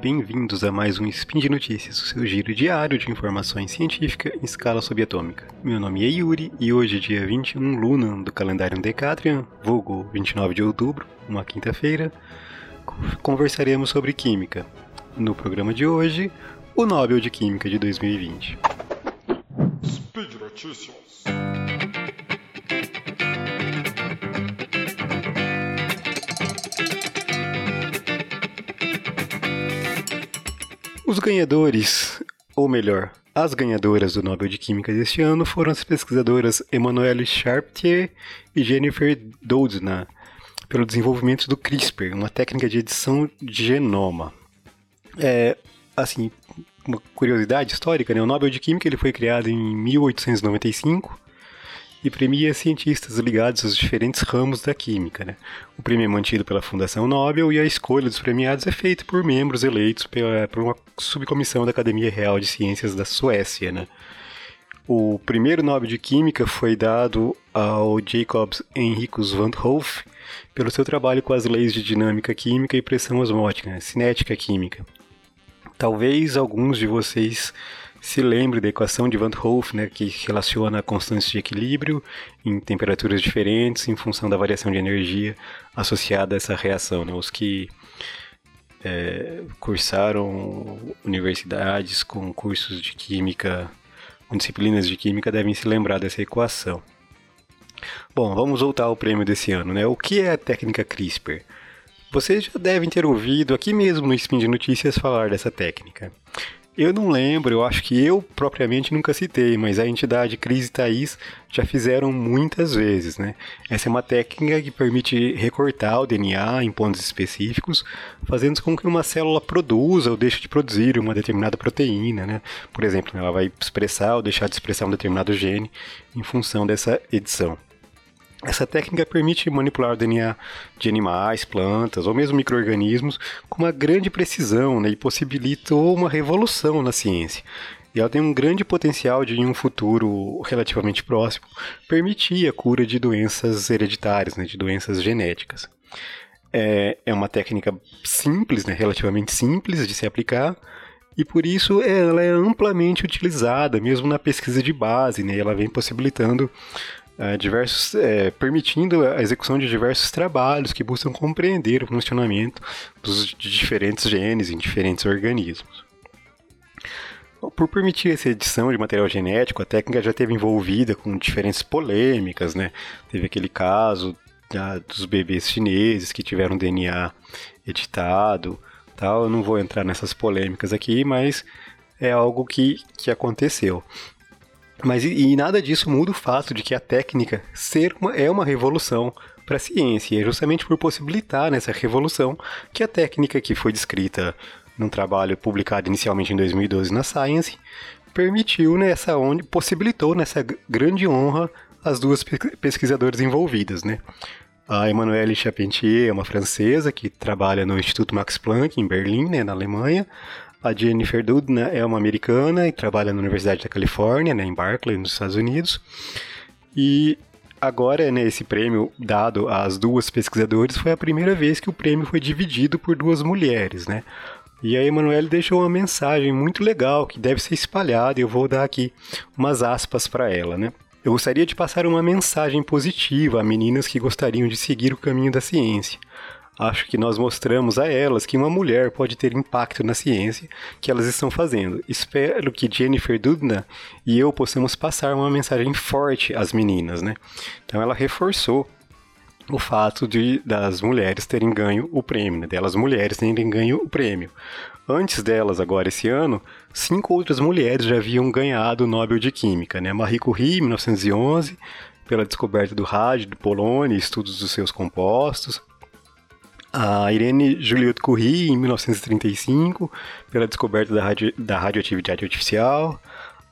bem-vindos a mais um Spin de Notícias, o seu giro diário de informações científicas em escala subatômica. Meu nome é Yuri e hoje, dia 21 Luna do calendário Decatrian, vulgo 29 de outubro, uma quinta-feira, conversaremos sobre química. No programa de hoje, o Nobel de Química de 2020. Speed Notícias. Os ganhadores, ou melhor, as ganhadoras do Nobel de Química deste ano foram as pesquisadoras Emmanuelle Charpentier e Jennifer Doudna, pelo desenvolvimento do CRISPR, uma técnica de edição de genoma. É, assim, uma curiosidade histórica, né? O Nobel de Química ele foi criado em 1895 e premia cientistas ligados aos diferentes ramos da química. Né? O prêmio é mantido pela Fundação Nobel e a escolha dos premiados é feita por membros eleitos pela, por uma subcomissão da Academia Real de Ciências da Suécia. Né? O primeiro Nobel de Química foi dado ao Jacobs Henricus van Hoof pelo seu trabalho com as leis de dinâmica química e pressão osmótica, né? cinética química. Talvez alguns de vocês se lembre da equação de Van Hoff, né, que relaciona a constância de equilíbrio em temperaturas diferentes em função da variação de energia associada a essa reação. Né? Os que é, cursaram universidades com cursos de química, com disciplinas de química, devem se lembrar dessa equação. Bom, vamos voltar ao prêmio desse ano. Né? O que é a técnica CRISPR? Vocês já devem ter ouvido aqui mesmo no Spin de Notícias falar dessa técnica. Eu não lembro, eu acho que eu propriamente nunca citei, mas a entidade Cris e Thaís já fizeram muitas vezes, né? Essa é uma técnica que permite recortar o DNA em pontos específicos, fazendo com que uma célula produza ou deixe de produzir uma determinada proteína, né? Por exemplo, ela vai expressar ou deixar de expressar um determinado gene em função dessa edição. Essa técnica permite manipular o DNA de animais, plantas ou mesmo micro-organismos com uma grande precisão né, e possibilitou uma revolução na ciência. E ela tem um grande potencial de, em um futuro relativamente próximo, permitir a cura de doenças hereditárias, né, de doenças genéticas. É, é uma técnica simples, né, relativamente simples de se aplicar, e por isso ela é amplamente utilizada, mesmo na pesquisa de base, né? Ela vem possibilitando diversos, é, permitindo a execução de diversos trabalhos que buscam compreender o funcionamento dos diferentes genes em diferentes organismos. Por permitir essa edição de material genético, a técnica já teve envolvida com diferentes polêmicas, né? Teve aquele caso da, dos bebês chineses que tiveram DNA editado, tal. Eu não vou entrar nessas polêmicas aqui, mas é algo que, que aconteceu. Mas e, e, nada disso muda o fato de que a técnica ser uma, é uma revolução para a ciência. E é justamente por possibilitar nessa revolução que a técnica que foi descrita num trabalho publicado inicialmente em 2012 na Science permitiu nessa onde possibilitou nessa grande honra as duas pesquisadoras envolvidas, né? A Emmanuelle Charpentier é uma francesa que trabalha no Instituto Max Planck em Berlim, né, na Alemanha. A Jennifer Doudna é uma americana e trabalha na Universidade da Califórnia, né, em Berkeley, nos Estados Unidos. E agora, né, esse prêmio dado às duas pesquisadoras foi a primeira vez que o prêmio foi dividido por duas mulheres, né? E a Emanuele deixou uma mensagem muito legal que deve ser espalhada e eu vou dar aqui umas aspas para ela, né? Eu gostaria de passar uma mensagem positiva a meninas que gostariam de seguir o caminho da ciência. Acho que nós mostramos a elas que uma mulher pode ter impacto na ciência que elas estão fazendo. Espero que Jennifer Doudna e eu possamos passar uma mensagem forte às meninas, né? Então ela reforçou o fato de das mulheres terem ganho o prêmio, né? delas mulheres terem ganho o prêmio. Antes delas, agora esse ano, cinco outras mulheres já haviam ganhado o Nobel de Química, né? Marie Curie, em 1911, pela descoberta do rádio, do polônio estudos dos seus compostos a Irene Juliette Curie, em 1935, pela descoberta da, radio, da radioatividade artificial,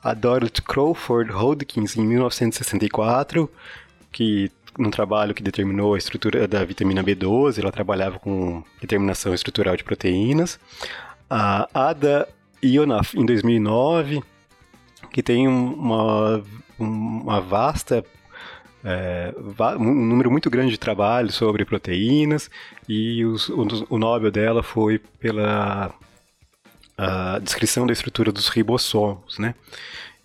a Dorothy Crawford Hodgkins, em 1964, que num trabalho que determinou a estrutura da vitamina B12, ela trabalhava com determinação estrutural de proteínas, a Ada Ionaf, em 2009, que tem uma, uma vasta é, um número muito grande de trabalhos sobre proteínas e os, o, o Nobel dela foi pela descrição da estrutura dos ribossomos, né?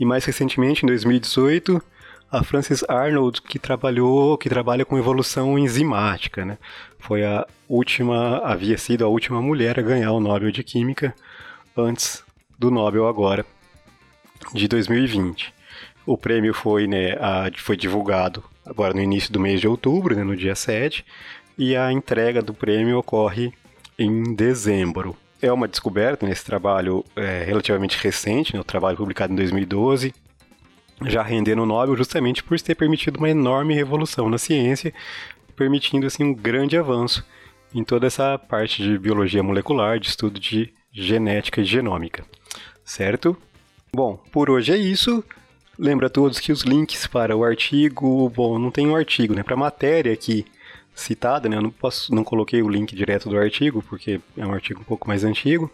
E mais recentemente, em 2018, a Frances Arnold, que trabalhou, que trabalha com evolução enzimática, né? Foi a última, havia sido a última mulher a ganhar o Nobel de Química antes do Nobel agora, de 2020. O prêmio foi, né, a, foi divulgado agora no início do mês de outubro, né, no dia 7, e a entrega do prêmio ocorre em dezembro. É uma descoberta nesse trabalho é, relativamente recente, né, o trabalho publicado em 2012, já rendendo o Nobel justamente por ter permitido uma enorme revolução na ciência, permitindo assim um grande avanço em toda essa parte de biologia molecular, de estudo de genética e genômica. Certo? Bom, por hoje é isso. Lembra a todos que os links para o artigo, bom, não tem um artigo, né? Para a matéria aqui citada, né? Eu não posso, não coloquei o link direto do artigo porque é um artigo um pouco mais antigo.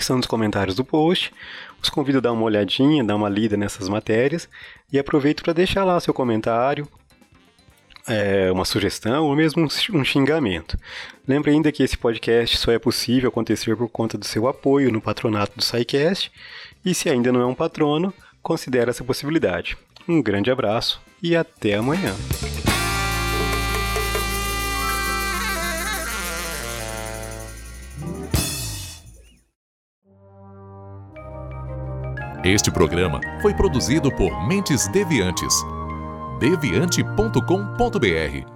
São nos comentários do post. Os convido a dar uma olhadinha, dar uma lida nessas matérias e aproveito para deixar lá seu comentário, é, uma sugestão ou mesmo um xingamento. Lembre ainda que esse podcast só é possível acontecer por conta do seu apoio no patronato do SciCast e se ainda não é um patrono, considere essa possibilidade. Um grande abraço e até amanhã. Este programa foi produzido por Mentes Deviantes. deviante.com.br